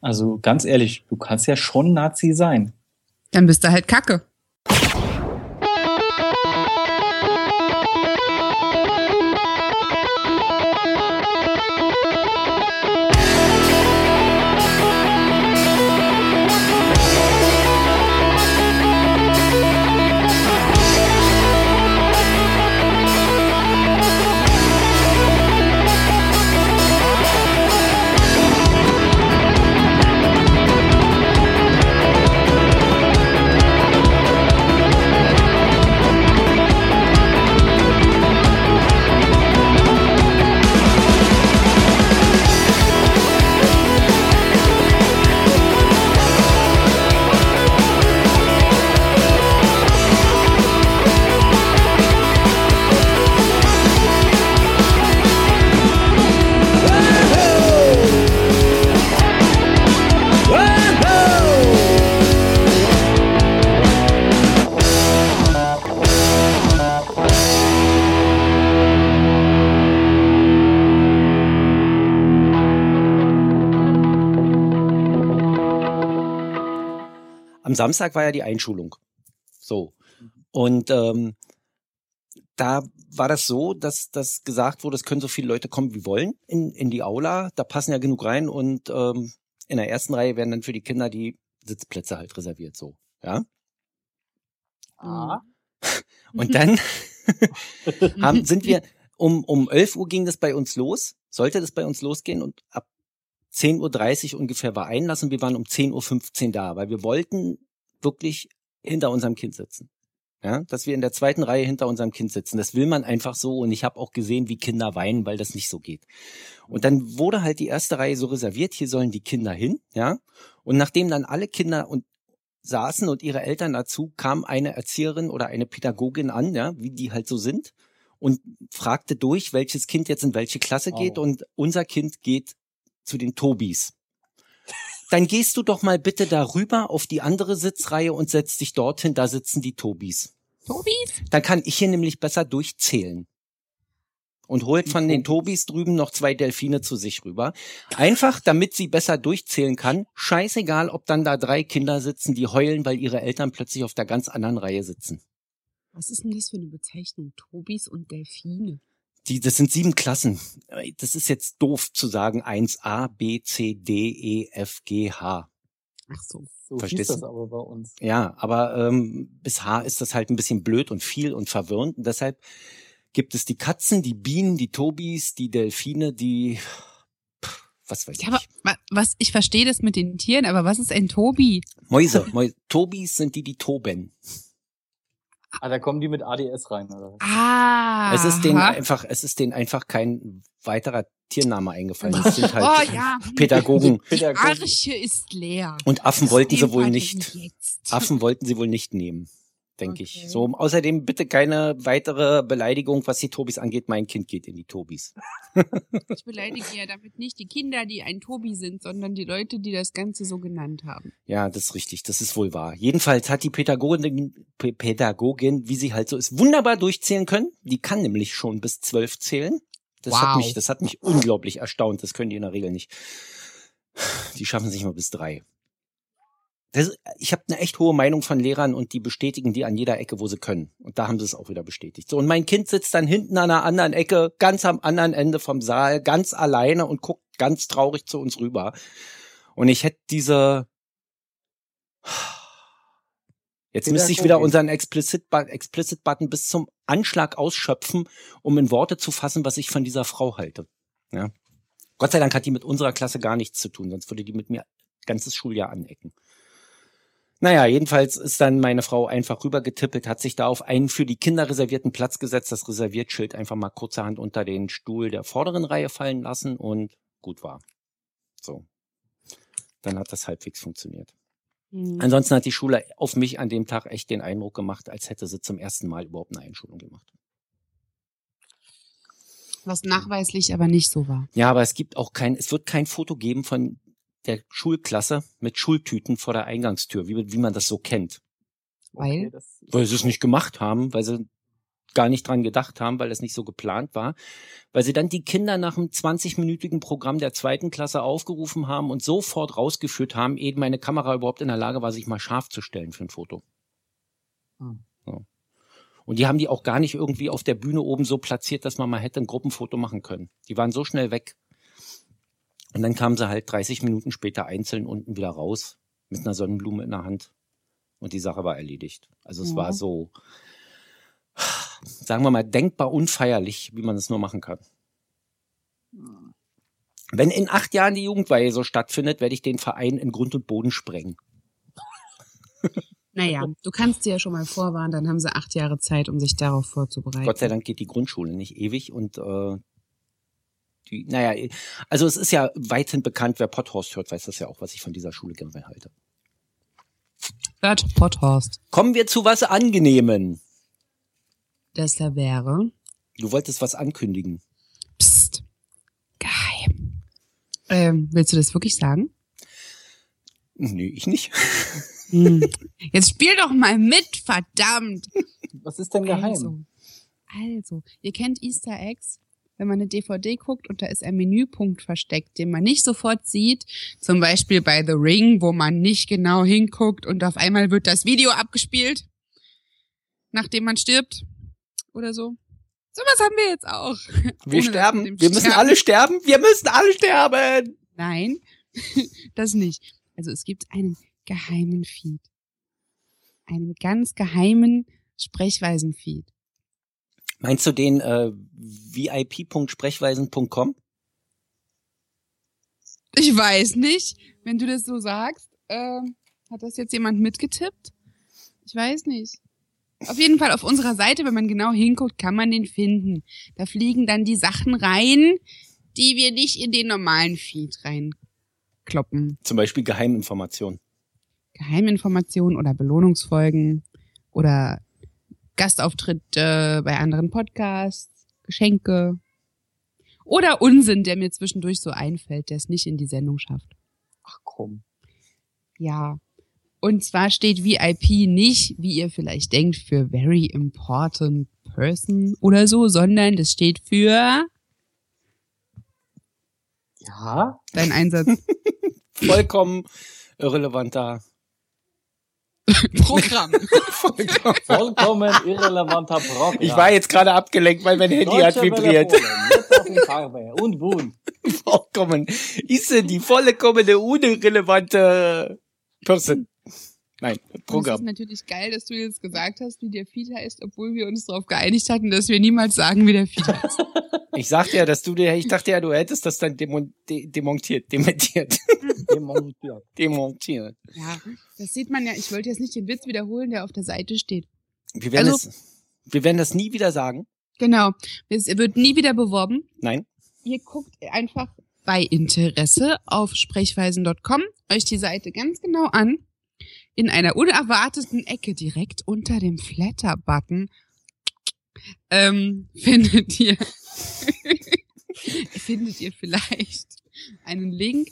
Also ganz ehrlich, du kannst ja schon Nazi sein. Dann bist du halt Kacke. Samstag war ja die Einschulung. So. Und ähm, da war das so, dass das gesagt wurde, es können so viele Leute kommen, wie wollen in, in die Aula. Da passen ja genug rein und ähm, in der ersten Reihe werden dann für die Kinder die Sitzplätze halt reserviert. So, ja. Ah. Und dann haben, sind wir um um 11 Uhr ging das bei uns los, sollte das bei uns losgehen und ab 10.30 Uhr ungefähr war Einlass und wir waren um 10.15 Uhr da, weil wir wollten wirklich hinter unserem Kind sitzen. Ja, dass wir in der zweiten Reihe hinter unserem Kind sitzen. Das will man einfach so und ich habe auch gesehen, wie Kinder weinen, weil das nicht so geht. Und dann wurde halt die erste Reihe so reserviert, hier sollen die Kinder hin, ja? Und nachdem dann alle Kinder und saßen und ihre Eltern dazu, kam eine Erzieherin oder eine Pädagogin an, ja, wie die halt so sind und fragte durch, welches Kind jetzt in welche Klasse geht Oh. und unser Kind geht zu den Tobis. Dann gehst du doch mal bitte darüber auf die andere Sitzreihe und setz dich dorthin, da sitzen die Tobis. Tobis? Dann kann ich hier nämlich besser durchzählen. Und holt von den Tobis drüben noch zwei Delfine zu sich rüber. Einfach, damit sie besser durchzählen kann. Scheißegal, ob dann da drei Kinder sitzen, die heulen, weil ihre Eltern plötzlich auf der ganz anderen Reihe sitzen. Was ist denn das für eine Bezeichnung? Tobis und Delfine. Die, das sind sieben Klassen. Das ist jetzt doof zu sagen 1a, b, c, d, e, f, g, h. Ach so. So Verstehst das aber bei uns. Ja, aber ähm, bis H ist das halt ein bisschen blöd und viel und verwirrend. Und deshalb gibt es die Katzen, die Bienen, die Tobis, die Delfine, die pff, was weiß ich. Ja, aber wa- was, ich verstehe das mit den Tieren, aber was ist ein Tobi? Mäuse, Mäuse. Tobis sind die, die toben. Ah, da kommen die mit ADS rein, oder? Ah. Es ist denen einfach, es ist denen einfach kein weiterer Tiername eingefallen. Es sind halt oh ja. Pädagogen. Die Pädagogen. Arche ist leer. Und Affen Das wollten sie wohl nicht. Affen wollten sie wohl nicht nehmen, denke ich. Okay. So, außerdem bitte keine weitere Beleidigung, was die Tobis angeht. Mein Kind geht in die Tobis. Ich beleidige ja damit nicht die Kinder, die ein Tobi sind, sondern die Leute, die das Ganze so genannt haben. Ja, das ist richtig, das ist wohl wahr. Jedenfalls hat die Pädagogin, P- Pädagogin, wie sie halt so ist, wunderbar durchzählen können. Die kann nämlich schon bis zwölf zählen. Das hat Wow. mich, das hat mich unglaublich erstaunt. Das können die in der Regel nicht. Die schaffen sich mal bis drei. Das, ich habe eine echt hohe Meinung von Lehrern und die bestätigen die an jeder Ecke, wo sie können. Und da haben sie es auch wieder bestätigt. So, und mein Kind sitzt dann hinten an einer anderen Ecke, ganz am anderen Ende vom Saal, ganz alleine und guckt ganz traurig zu uns rüber. Und ich hätte diese Jetzt müsste ich wieder unseren Explicit-Button Explicit Button bis zum Anschlag ausschöpfen, um in Worte zu fassen, was ich von dieser Frau halte. Ja. Gott sei Dank hat die mit unserer Klasse gar nichts zu tun, sonst würde die mit mir ganzes Schuljahr anecken. Naja, jedenfalls ist dann meine Frau einfach rübergetippelt, hat sich da auf einen für die Kinder reservierten Platz gesetzt, das Reserviertschild einfach mal kurzerhand unter den Stuhl der vorderen Reihe fallen lassen und gut war. So. Dann hat das halbwegs funktioniert. Hm. Ansonsten hat die Schule auf mich an dem Tag echt den Eindruck gemacht, als hätte sie zum ersten Mal überhaupt eine Einschulung gemacht. Was nachweislich aber nicht so war. Ja, aber es gibt auch kein, es wird kein Foto geben von der Schulklasse mit Schultüten vor der Eingangstür, wie, wie man das so kennt. Weil? das, Weil sie es nicht gemacht haben, weil sie gar nicht dran gedacht haben, weil es nicht so geplant war, weil sie dann die Kinder nach einem 20-minütigen Programm der zweiten Klasse aufgerufen haben und sofort rausgeführt haben, ehe meine Kamera überhaupt in der Lage war, sich mal scharf zu stellen für ein Foto. Hm. So. Und die haben die auch gar nicht irgendwie auf der Bühne oben so platziert, dass man mal hätte ein Gruppenfoto machen können. Die waren so schnell weg. Und dann kamen sie halt 30 Minuten später einzeln unten wieder raus mit einer Sonnenblume in der Hand. Und die Sache war erledigt. Also es Ja. war so, sagen wir mal, denkbar unfeierlich, wie man es nur machen kann. Wenn in acht Jahren die Jugendweihe so stattfindet, werde ich den Verein in Grund und Boden sprengen. Naja, du kannst sie ja schon mal vorwarnen, dann haben sie acht Jahre Zeit, um sich darauf vorzubereiten. Gott sei Dank geht die Grundschule nicht ewig und äh, die, naja, also es ist ja weithin bekannt, wer Potthorst hört, weiß das ja auch, was ich von dieser Schule generell halte. Hört Potthorst. Kommen wir zu was Angenehmen. Das da wäre. Du wolltest was ankündigen. Psst. Geheim. Ähm, willst du das wirklich sagen? Nee, ich nicht. Hm. Jetzt spiel doch mal mit, verdammt. Was ist denn geheim? Also, also, ihr kennt Easter Eggs, wenn man eine DVD guckt und da ist ein Menüpunkt versteckt, den man nicht sofort sieht. Zum Beispiel bei The Ring, wo man nicht genau hinguckt und auf einmal wird das Video abgespielt, nachdem man stirbt oder so. Sowas haben wir jetzt auch. Wir Ohne sterben. Wir müssen Sterben. alle sterben. Wir müssen alle sterben. Nein, das nicht. Also es gibt einen geheimen Feed. Einen ganz geheimen Sprechweisen-Feed. Meinst du den äh, vip.sprechweisen.com? Ich weiß nicht, wenn du das so sagst. ähm, hat das jetzt jemand mitgetippt? Ich weiß nicht. Auf jeden Fall auf unserer Seite, wenn man genau hinguckt, kann man den finden. Da fliegen dann die Sachen rein, die wir nicht in den normalen Feed reinkloppen. Zum Beispiel Geheiminformationen. Geheiminformationen oder Belohnungsfolgen oder Gastauftritte bei anderen Podcasts, Geschenke oder Unsinn, der mir zwischendurch so einfällt, der es nicht in die Sendung schafft. Ach komm. Ja. Und zwar steht VIP nicht, wie ihr vielleicht denkt, für very important person oder so, sondern das steht für Ja? dein Einsatz Vollkommen irrelevanter. Programm. Vollkommen. Vollkommen irrelevanter Programm. Ich war jetzt gerade abgelenkt, weil mein Handy hat Deutsche vibriert. Farbe. Und Boon. Vollkommen. Ist denn die vollkommene unirrelevante Person? Nein, Und es ist Programm. natürlich geil, dass du jetzt gesagt hast, wie der Feed heißt, obwohl wir uns darauf geeinigt hatten, dass wir niemals sagen, wie der Feed heißt. Ich sagte ja, dass du dir, ich dachte ja, du hättest das dann demon, de, demontiert, dementiert, Demontiert. demontiert. Ja, das sieht man ja. Ich wollte jetzt nicht den Witz wiederholen, der auf der Seite steht. Wir werden Also- es, wir werden das nie wieder sagen. Genau. Es wird nie wieder beworben. Nein. Ihr guckt einfach bei Interesse auf sprechweisen.com euch die Seite ganz genau an. In einer unerwarteten Ecke direkt unter dem Flatter-Button ähm, findet ihr findet ihr vielleicht einen Link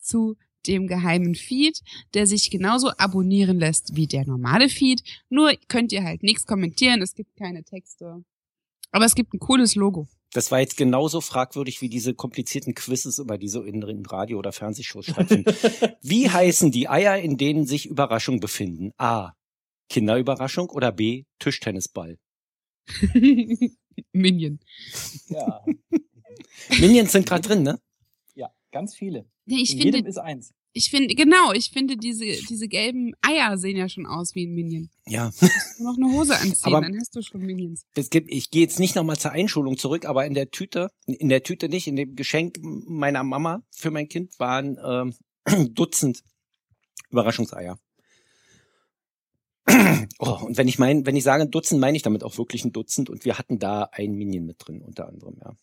zu dem geheimen Feed, der sich genauso abonnieren lässt wie der normale Feed. Nur könnt ihr halt nichts kommentieren, es gibt keine Texte. Aber es gibt ein cooles Logo. Das war jetzt genauso fragwürdig wie diese komplizierten Quizzes, über die so in, in Radio- oder Fernsehshows stattfinden. wie heißen die Eier, in denen sich Überraschungen befinden? A. Kinderüberraschung oder B. Tischtennisball? Minion. Ja. Minions sind gerade drin, ne? ja, ganz viele. Nee, ich In finde, jedem ist eins. Ich finde, genau, ich finde, diese, diese gelben Eier sehen ja schon aus wie ein Minion. Ja. Nur noch eine Hose anziehen, Aber- dann hast du schon Minions. Es gibt, ich gehe jetzt nicht nochmal zur Einschulung zurück, aber in der Tüte, in der Tüte nicht, in dem Geschenk meiner Mama für mein Kind waren ähm, Dutzend Überraschungseier. Oh, und wenn ich mein, wenn ich sage ein Dutzend, meine ich damit auch wirklich ein Dutzend und wir hatten da ein Minion mit drin, unter anderem, ja.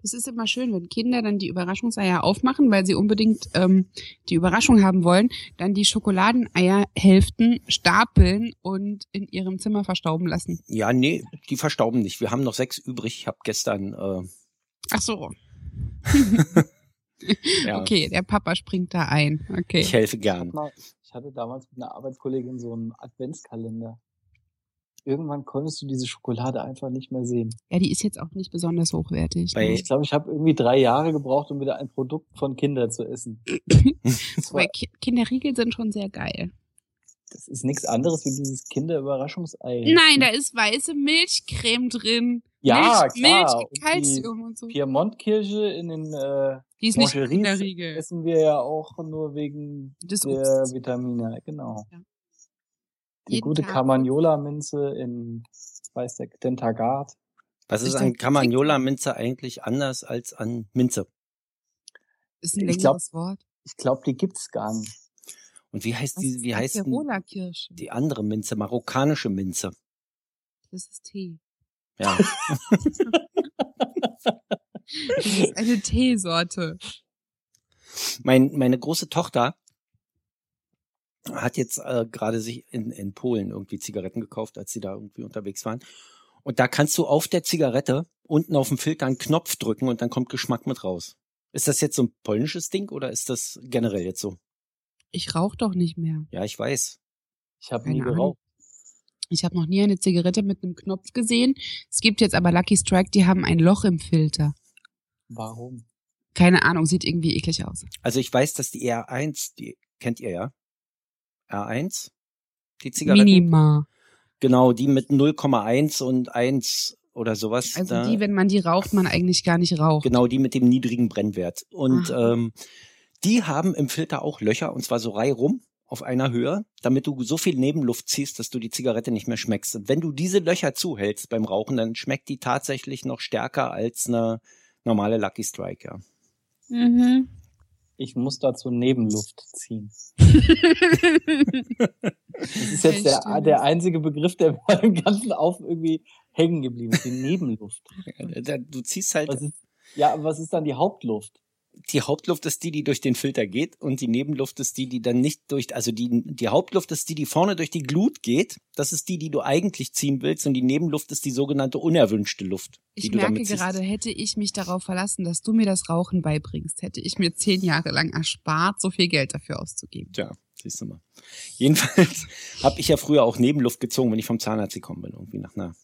Das ist immer schön, wenn Kinder dann die Überraschungseier aufmachen, weil sie unbedingt ähm, die Überraschung haben wollen, dann die Schokoladeneierhälften stapeln und in ihrem Zimmer verstauben lassen. Ja, nee, die verstauben nicht. Wir haben noch sechs übrig. Ich habe gestern, äh, Ach so, ja, okay, der Papa springt da ein. Okay. ich helfe gern. Ich hatte damals mit einer Arbeitskollegin so einen Adventskalender. Irgendwann konntest du diese Schokolade einfach nicht mehr sehen. Ja, die ist jetzt auch nicht besonders hochwertig. Ne? Ich glaube, ich habe irgendwie drei Jahre gebraucht, um wieder ein Produkt von Kindern zu essen. Weil Ki Kinderriegel sind schon sehr geil. das ist nichts anderes wie dieses Kinderüberraschungsei. Nein, da ist weiße Milchcreme drin. Ja, Milch, klar. Milch, Und die Calcium und so. Piemontkirche in den äh, Die ist nicht Kinderriegel. essen wir ja auch nur wegen Des der Obstes. Vitamine, genau. Ja. Die gute Carmagnola-Minze in, weiß der, Dentagard. Was ist an Carmagnola-Minze eigentlich anders als an Minze? Ist ein Ich längeres glaub- Wort. Ich glaube, die gibt's gar nicht. Und wie heißt Was die, wie heißt die andere Minze? Marokkanische Minze. Das ist Tee. Ja. Das ist eine Teesorte. mein, meine große Tochter hat jetzt äh, gerade sich in, in Polen irgendwie Zigaretten gekauft, als sie da irgendwie unterwegs waren. Und da kannst du auf der Zigarette unten auf dem Filter einen Knopf drücken und dann kommt Geschmack mit raus. Ist das jetzt so ein polnisches Ding oder ist das generell jetzt so? Ich rauche doch nicht mehr. Ja, ich weiß. Ich habe nie geraucht. Ich habe noch nie eine Zigarette mit einem Knopf gesehen. Es gibt jetzt aber Lucky Strike, die haben ein Loch im Filter. Warum? Keine Ahnung, sieht irgendwie eklig aus. Also ich weiß, dass die R1, die kennt ihr ja? R1? Die Zigaretten? Minima. Genau, die mit 0,1 und 1 oder sowas. Also da, die, wenn man die raucht, man eigentlich gar nicht raucht. Genau, die mit dem niedrigen Brennwert. Und Aha. ähm, die haben im Filter auch Löcher, und zwar so reihum auf einer Höhe, damit du so viel Nebenluft ziehst, dass du die Zigarette nicht mehr schmeckst. Und wenn du diese Löcher zuhältst beim Rauchen, dann schmeckt die tatsächlich noch stärker als eine normale Lucky Strike, ja. Mhm. Ich muss dazu Nebenluft ziehen. Das ist jetzt Ja, der, der einzige Begriff, der mir im ganzen Auf irgendwie hängen geblieben ist. Die Nebenluft. Da- Du ziehst halt, Was ist, ja, was ist dann die Hauptluft? Die Hauptluft ist die, die durch den Filter geht und die Nebenluft ist die, die dann nicht durch, also die, die Hauptluft ist die, die vorne durch die Glut geht. Das ist die, die du eigentlich ziehen willst und die Nebenluft ist die sogenannte unerwünschte Luft, die Ich du merke gerade, hätte ich mich darauf verlassen, dass du mir das Rauchen beibringst, hätte ich mir zehn Jahre lang erspart, so viel Geld dafür auszugeben. Tja, siehst du mal. Jedenfalls habe ich ja früher auch Nebenluft gezogen, wenn ich vom Zahnarzt gekommen bin, irgendwie nach einer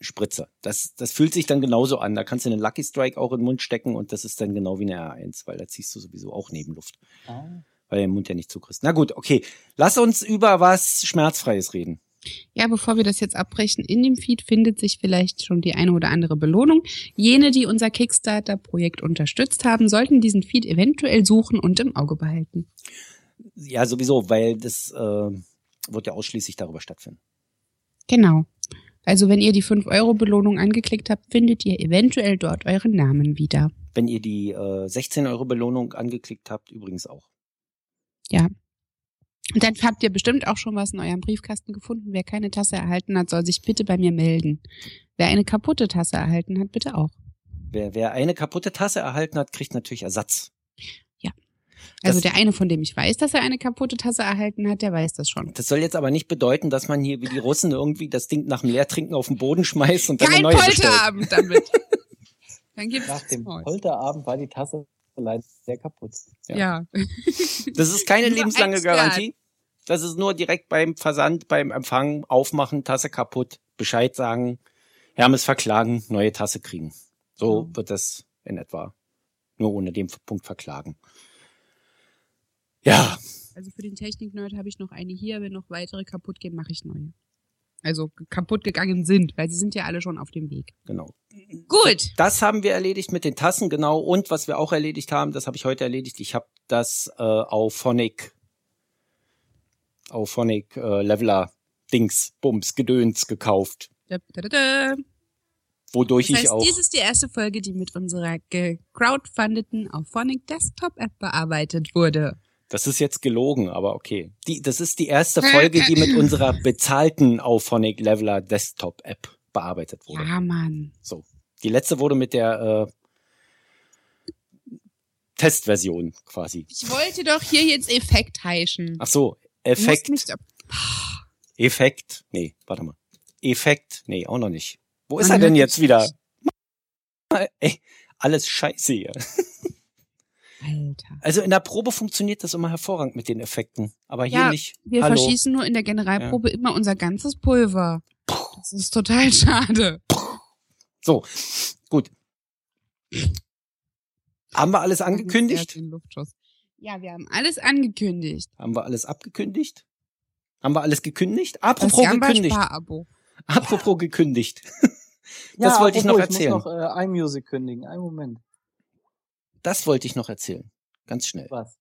Spritze. Das, das fühlt sich dann genauso an. Da kannst du einen Lucky Strike auch in den Mund stecken und das ist dann genau wie eine R1, weil da ziehst du sowieso auch Nebenluft, Ah. weil du den Mund ja nicht zukriegst. Na gut, okay. Lass uns über was Schmerzfreies reden. Ja, bevor wir das jetzt abbrechen, in dem Feed findet sich vielleicht schon die eine oder andere Belohnung. Jene, die unser Kickstarter-Projekt unterstützt haben, sollten diesen Feed eventuell suchen und im Auge behalten. Ja, sowieso, weil das äh, wird ja ausschließlich darüber stattfinden. Genau. Also wenn ihr die 5-Euro-Belohnung angeklickt habt, findet ihr eventuell dort euren Namen wieder. Wenn ihr die äh, 16 Euro Belohnung angeklickt habt, übrigens auch. Und dann habt ihr bestimmt auch schon was in eurem Briefkasten gefunden. Wer keine Tasse erhalten hat, soll sich bitte bei mir melden. Wer eine kaputte Tasse erhalten hat, bitte auch. Wer, wer eine kaputte Tasse erhalten hat, kriegt natürlich Ersatz. Also der eine, von dem ich weiß, dass er eine kaputte Tasse erhalten hat, der weiß das schon. Das soll jetzt aber nicht bedeuten, dass man hier wie die Russen irgendwie das Ding nach dem Leertrinken auf den Boden schmeißt und dann Kein eine neue bestellt. Polterabend damit. Dann gibt's Nach dem Maul. Polterabend war die Tasse leider sehr kaputt. Ja. Das ist keine lebenslange. Garantie. Das ist nur direkt beim Versand, beim Empfang, aufmachen, Tasse kaputt, Bescheid sagen, Hermes verklagen, neue Tasse kriegen. So Ja. wird das in etwa. Nur ohne den Punkt verklagen. Ja, Also für den Technik-Nerd habe ich noch eine hier. Wenn noch weitere kaputt gehen, mache ich neue. Also kaputt gegangen sind, weil sie sind ja alle schon auf dem Weg. genau. Gut. Das haben wir erledigt mit den Tassen, genau. Und was wir auch erledigt haben, das habe ich heute erledigt. Ich habe das äh, auf Phonic, auf Phonic äh, Leveler Dings, Bums, Gedöns gekauft. Da, da, da, da. Wodurch Das ich heißt, auch. dies ist die erste Folge, die mit unserer gecrowdfundeten Auphonic Desktop App bearbeitet wurde. Das ist jetzt gelogen, aber okay. Die, das ist die erste Folge, die mit unserer bezahlten Auphonic Leveler Desktop App bearbeitet wurde. Ja, Mann. So. Die letzte wurde mit der äh, Testversion quasi. Ich wollte doch hier jetzt Effekt heischen. Ach so, Effekt. Effekt. Nee, warte mal. Effekt. Nee, auch noch nicht. Wo ist Man er denn jetzt wieder? Ey, alles scheiße hier. Alter. Also in der Probe funktioniert das immer hervorragend mit den Effekten, aber hier Ja, nicht. Wir Hallo. verschießen nur in der Generalprobe immer unser ganzes Pulver. Das ist total schade. So, gut. Haben wir alles angekündigt? Ja, wir haben alles angekündigt. Haben wir alles abgekündigt? Haben wir alles gekündigt? Das Apropos Jamba gekündigt. Sparabo. Apropos gekündigt. Das wollte ich noch erzählen. Ich muss noch äh, iMusic kündigen. Einen Moment. Das wollte ich noch erzählen. Ganz schnell. Was?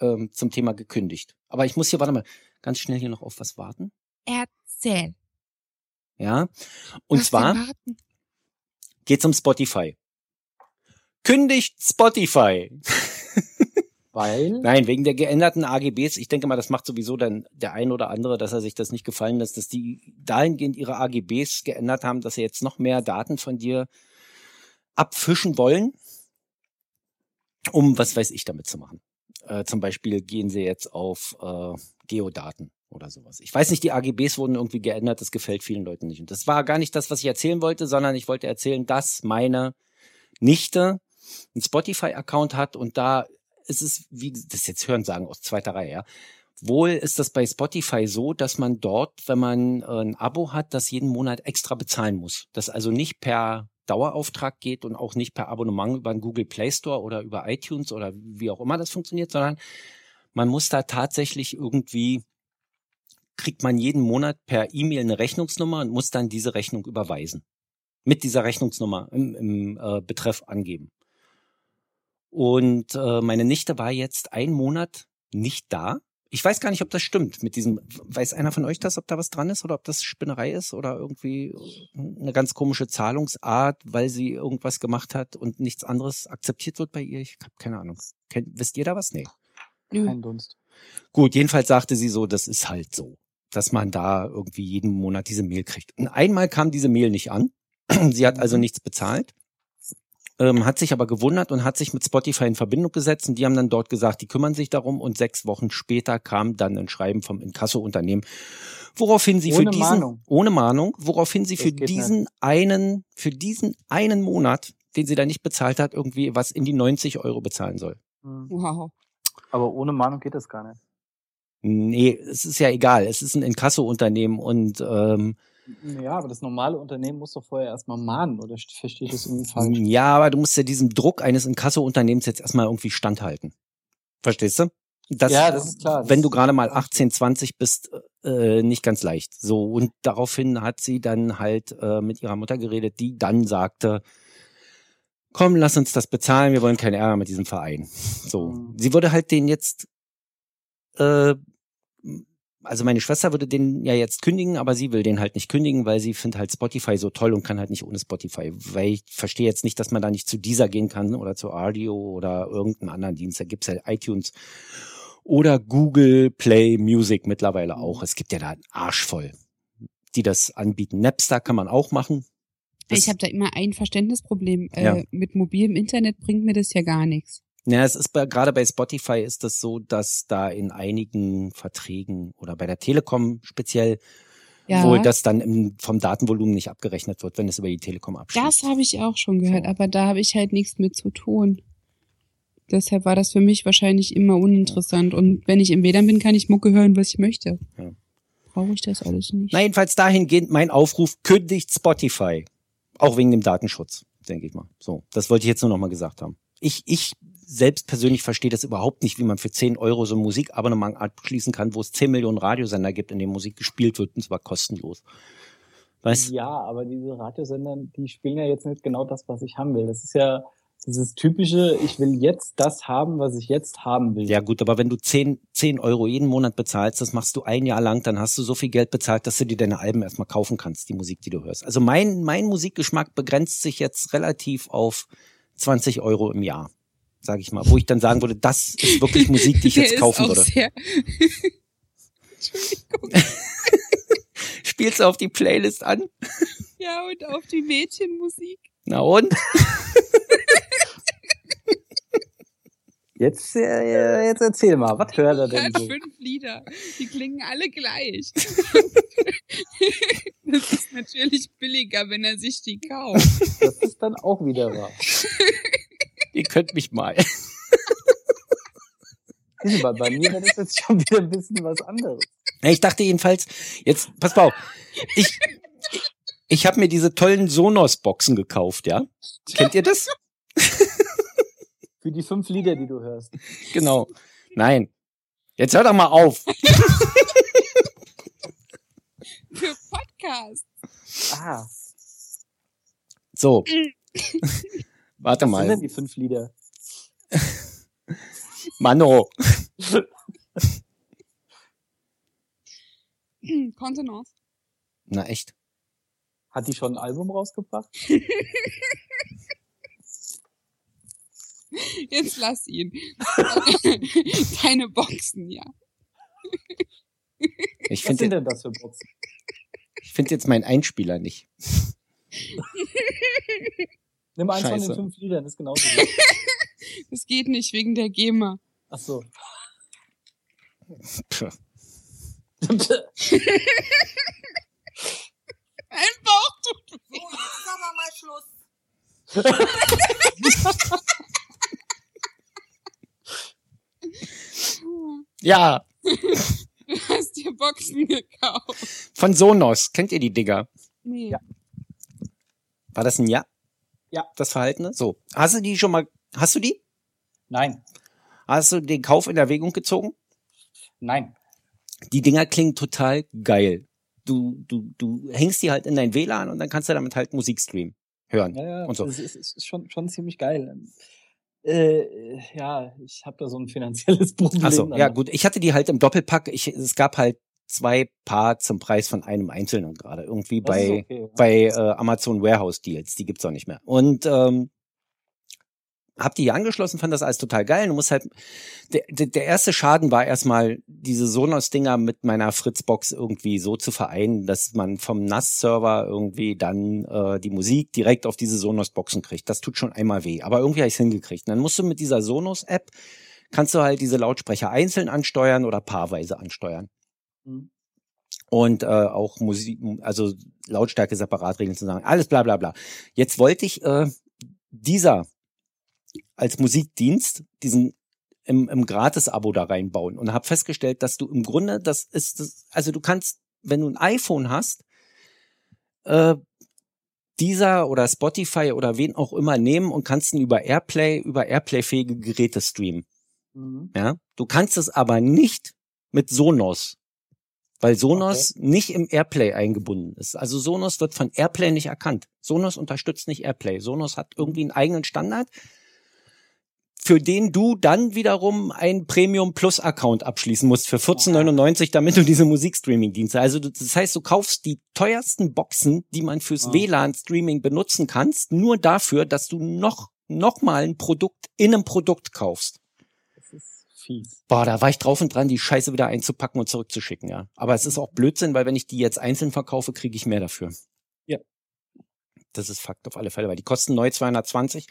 Ähm, zum Thema gekündigt. Aber ich muss hier, warte mal, ganz schnell hier noch auf was warten. Erzähl. Ja. Und Was zwar geht's um Spotify. Kündigt Spotify. Weil? Nein, wegen der geänderten AGBs. Ich denke mal, das macht sowieso dann der ein oder andere, dass er sich das nicht gefallen lässt, dass die dahingehend ihre AGBs geändert haben, dass sie jetzt noch mehr Daten von dir abfischen wollen, um was weiß ich damit zu machen. Äh, zum Beispiel gehen sie jetzt auf äh, Geodaten oder sowas. Ich weiß nicht, die AGBs wurden irgendwie geändert, das gefällt vielen Leuten nicht. Und das war gar nicht das, was ich erzählen wollte, sondern ich wollte erzählen, dass meine Nichte einen Spotify-Account hat und da ist es, wie das jetzt hören sagen aus zweiter Reihe, ja. Wohl ist das bei Spotify so, dass man dort, wenn man äh, ein Abo hat, das jeden Monat extra bezahlen muss. Das also nicht per Dauerauftrag geht und auch nicht per Abonnement über den Google Play Store oder über iTunes oder wie auch immer das funktioniert, sondern man muss da tatsächlich irgendwie kriegt man jeden Monat per E-Mail eine Rechnungsnummer und muss dann diese Rechnung überweisen. Mit dieser Rechnungsnummer im, im äh, Betreff angeben. Und äh, meine Nichte war jetzt einen Monat nicht da. Ich weiß gar nicht, ob das stimmt mit diesem. Weiß einer von euch das, ob da was dran ist oder ob das Spinnerei ist oder irgendwie eine ganz komische Zahlungsart, weil sie irgendwas gemacht hat und nichts anderes akzeptiert wird bei ihr? Ich habe keine Ahnung. Kennt, wisst ihr da was? Nee. Kein Dunst. Gut, jedenfalls sagte sie so, das ist halt so, dass man da irgendwie jeden Monat diese Mail kriegt. Und einmal kam diese Mail nicht an. Sie hat also nichts bezahlt, ähm, hat sich aber gewundert und hat sich mit Spotify in Verbindung gesetzt und die haben dann dort gesagt, die kümmern sich darum und sechs Wochen später kam dann ein Schreiben vom Inkasso-Unternehmen, woraufhin sie für Ohne diesen, Mahnung. ohne Mahnung, woraufhin sie Das für diesen einen, für diesen einen Monat, den sie da nicht bezahlt hat, irgendwie was in die 90 Euro bezahlen soll. Hm. Wow. Aber ohne Mahnung geht das gar nicht. Nee, es ist ja egal. Es ist ein Inkasso-Unternehmen und ähm, Ja, aber das normale Unternehmen muss doch vorher erstmal mahnen, oder verstehe ich das irgendwie falsch? ja, aber du musst ja diesem Druck eines Inkasso-Unternehmens jetzt erstmal irgendwie standhalten. Verstehst du? Das, Ja, das ist klar. Das Wenn du gerade mal 18, 20 bist, äh, nicht ganz leicht. So, und daraufhin hat sie dann halt äh, mit ihrer Mutter geredet, die dann sagte, komm, lass uns das bezahlen, wir wollen keinen Ärger mit diesem Verein. So. Mhm. Sie würde halt den jetzt, äh, also meine Schwester würde den ja jetzt kündigen, aber sie will den halt nicht kündigen, weil sie findet halt Spotify so toll und kann halt nicht ohne Spotify. Weil ich verstehe jetzt nicht, dass man da nicht zu dieser gehen kann oder zu Audio oder irgendeinen anderen Dienst. Da gibt's ja iTunes oder Google Play Music mittlerweile auch. Es gibt ja da einen Arsch voll, die das anbieten. Napster kann man auch machen. Das- ich habe da immer ein Verständnisproblem. Äh, Ja. Mit mobilem Internet bringt mir das ja gar nichts. Ja, es ist bei, gerade bei Spotify ist das so, dass da in einigen Verträgen oder bei der Telekom speziell Ja, wohl das dann im, vom Datenvolumen nicht abgerechnet wird, wenn es über die Telekom abschließt. das habe ich auch schon gehört, So. aber da habe ich halt nichts mit zu tun. Deshalb war das für mich wahrscheinlich immer uninteressant. Und wenn ich im WLAN bin, kann ich Mucke hören, was ich möchte. Ja. Brauche ich das alles nicht. Na, jedenfalls dahingehend mein Aufruf, kündigt Spotify. Auch wegen dem Datenschutz, denke ich mal. So, das wollte ich jetzt nur noch mal gesagt haben. Ich, ich selbst persönlich verstehe das überhaupt nicht, wie man für 10 Euro so ein Musikabonnement abschließen kann, wo es 10 Millionen Radiosender gibt, in denen Musik gespielt wird, und zwar kostenlos. Weißt Ja, aber diese Radiosender, die spielen ja jetzt nicht genau das, was ich haben will. Das ist ja dieses typische, ich will jetzt das haben, was ich jetzt haben will. Ja gut, aber wenn du 10, 10 Euro jeden Monat bezahlst, das machst du ein Jahr lang, dann hast du so viel Geld bezahlt, dass du dir deine Alben erstmal kaufen kannst, die Musik, die du hörst. Also mein, mein Musikgeschmack begrenzt sich jetzt relativ auf 20 Euro im Jahr, sage ich mal, wo ich dann sagen würde, das ist wirklich Musik, die ich jetzt kaufen würde. Spielst du auf die Playlist an? Ja, und auf die Mädchenmusik. Na und? Jetzt, äh, jetzt erzähl mal, was hört er denn Hört so? fünf Lieder. Die klingen alle gleich. das ist natürlich billiger, wenn er sich die kauft. Das ist dann auch wieder wahr. Ihr könnt mich mal. Aber bei mir das jetzt schon wieder ein bisschen was anderes. Ich dachte jedenfalls, jetzt, pass mal auf, ich, ich habe mir diese tollen Sonos-Boxen gekauft, ja? Kennt ihr das? Für die fünf Lieder, die du hörst. Genau. Nein. Jetzt hör doch mal auf. Für Podcast. Ah, So. Warte was sind denn mal. die fünf Lieder? Mano. Kontenance. Na echt. Hat die schon ein Album rausgebracht? Jetzt lass ihn. Deine Boxen, ja. Ich Was finde sind denn das für Boxen? ich find jetzt meinen Einspieler nicht. Nimm eins von Scheiße. den fünf Liedern, ist genauso. Das geht nicht wegen der GEMA. Ach so. Puh. Einfach. So, jetzt ist aber mal Schluss. Ja, Du hast dir Boxen gekauft. von Sonos. Kennt ihr die Digger? Nee. Ja. War das ein Ja? Ja. Das Verhaltene? So. Hast du die schon mal, hast du die? Nein, Hast du den Kauf in Erwägung gezogen? nein. Die Dinger klingen total geil. Du, du, du hängst die halt in dein WLAN und dann kannst du damit halt Musik streamen, hören. Ja, ja, Und so. es ist, ist schon, schon ziemlich geil. Äh, ja, ich habe da so ein finanzielles Problem. Achso, ja gut. Ich hatte die halt im Doppelpack. Ich, es gab halt zwei Paar zum Preis von einem einzelnen gerade. Irgendwie Das bei, okay, ja. bei äh, Amazon Warehouse Deals. Die gibt's auch nicht mehr. Und ähm, hab die hier angeschlossen, fand das alles total geil. Du musst halt, der, der, erste Schaden war erstmal, diese Sonos-Dinger mit meiner Fritzbox irgendwie so zu vereinen, dass man vom NAS-Server irgendwie dann äh, die Musik direkt auf diese Sonos-Boxen kriegt. Das tut schon einmal weh. Aber irgendwie habe ich hingekriegt. Und dann musst du mit dieser Sonos-App, kannst du halt diese Lautsprecher einzeln ansteuern oder paarweise ansteuern Hm. und äh, auch Musik, also Lautstärke separat regeln zu sagen, alles bla bla bla. Jetzt wollte ich äh, dieser als Musikdienst diesen im, im Gratis-Abo da reinbauen und habe festgestellt, dass du im Grunde, das ist, das, also du kannst, wenn du ein iPhone hast, äh, dieser oder Spotify oder wen auch immer nehmen und kannst ihn über Airplay, über Airplay-fähige Geräte streamen. Mhm. Ja, du kannst es aber nicht mit Sonos, weil Sonos nicht im Airplay eingebunden ist. Also Sonos wird von Airplay nicht erkannt. Sonos unterstützt nicht Airplay. Sonos hat irgendwie einen eigenen Standard, für den du dann wiederum einen Premium Plus Account abschließen musst für 14,99, damit du diese Musikstreaming-Dienste. Also das heißt, du kaufst die teuersten Boxen, die man fürs Ah. WLAN-Streaming benutzen kannst, nur dafür, dass du noch noch mal ein Produkt in einem Produkt kaufst. Fies. Boah, da war ich drauf und dran, die Scheiße wieder einzupacken und zurückzuschicken, ja. Aber es ist auch Blödsinn, weil wenn ich die jetzt einzeln verkaufe, kriege ich mehr dafür. Ja. Das ist Fakt auf alle Fälle, weil die kosten neu 220,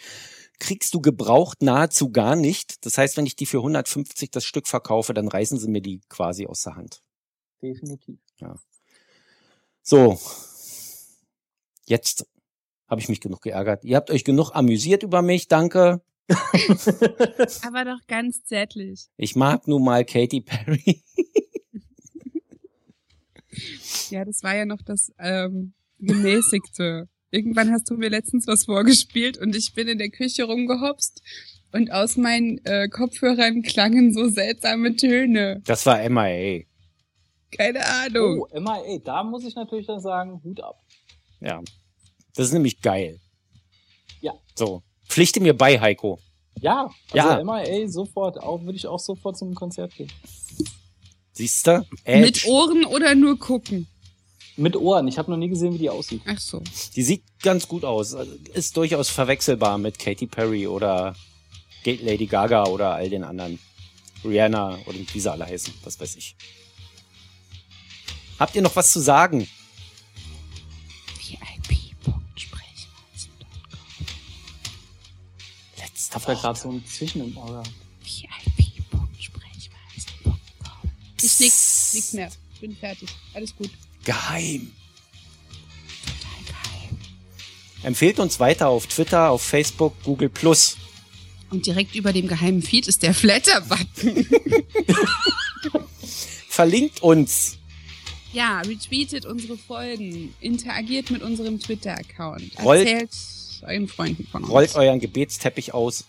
kriegst du gebraucht nahezu gar nicht. Das heißt, wenn ich die für 150 das Stück verkaufe, dann reißen sie mir die quasi aus der Hand. Definitiv. So. Jetzt habe ich mich genug geärgert. Ihr habt euch genug amüsiert über mich, danke. Aber doch ganz zärtlich. Ich mag nun mal Katy Perry. Ja, das war ja noch das ähm, gemäßigte. Irgendwann hast du mir letztens was vorgespielt und ich bin in der Küche rumgehopst und aus meinen äh, Kopfhörern klangen so seltsame Töne. Das war MIA. Keine Ahnung. Oh, MIA, da muss ich natürlich dann sagen, Hut ab. Ja. Das ist nämlich geil. Ja. So. Pflichte mir bei, Heiko. Ja, also Ja. MIA sofort, auch würde ich auch sofort zum Konzert gehen. Siehst du? Mit Ohren oder nur gucken? Mit Ohren, ich habe noch nie gesehen, wie die aussieht. Ach so. Die sieht ganz gut aus. Ist durchaus verwechselbar mit Katy Perry oder Lady Gaga oder all den anderen. Rihanna oder wie sie alle heißen. Was weiß ich. Habt ihr noch was zu sagen? Ich habe da gerade so ein Zwischen im Ohr. VIP.sprechweisen.com Ist nix, nix mehr. Bin fertig. Alles gut. Geheim. Total geil. Empfehlt uns weiter auf Twitter, auf Facebook, Google Plus. Und direkt über dem geheimen Feed ist der Flatter-Button. Verlinkt uns. Ja, retweetet unsere Folgen, interagiert mit unserem Twitter-Account, Rollt- erzählt euren Freunden von uns. Rollt euren Gebetsteppich aus.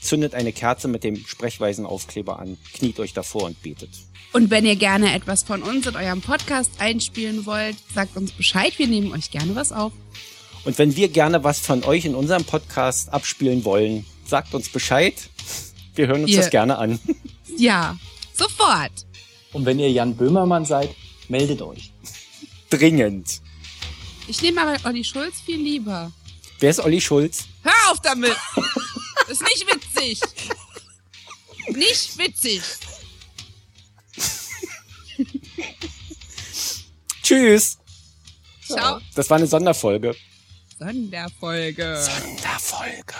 Zündet eine Kerze mit dem Sprechweisenaufkleber an. Kniet euch davor und betet. Und wenn ihr gerne etwas von uns in eurem Podcast einspielen wollt, sagt uns Bescheid, wir nehmen euch gerne was auf. Und wenn wir gerne was von euch in unserem Podcast abspielen wollen, sagt uns Bescheid. Wir hören uns Ihr- das gerne an. Ja, sofort. Und wenn ihr Jan Böhmermann seid, meldet euch. Dringend. Ich nehme aber Olli Schulz viel lieber. Wer ist Olli Schulz? Hör auf damit! Das ist nicht witzig! Nicht witzig! Tschüss. Ciao. Das war eine Sonderfolge. Sonderfolge. Sonderfolge.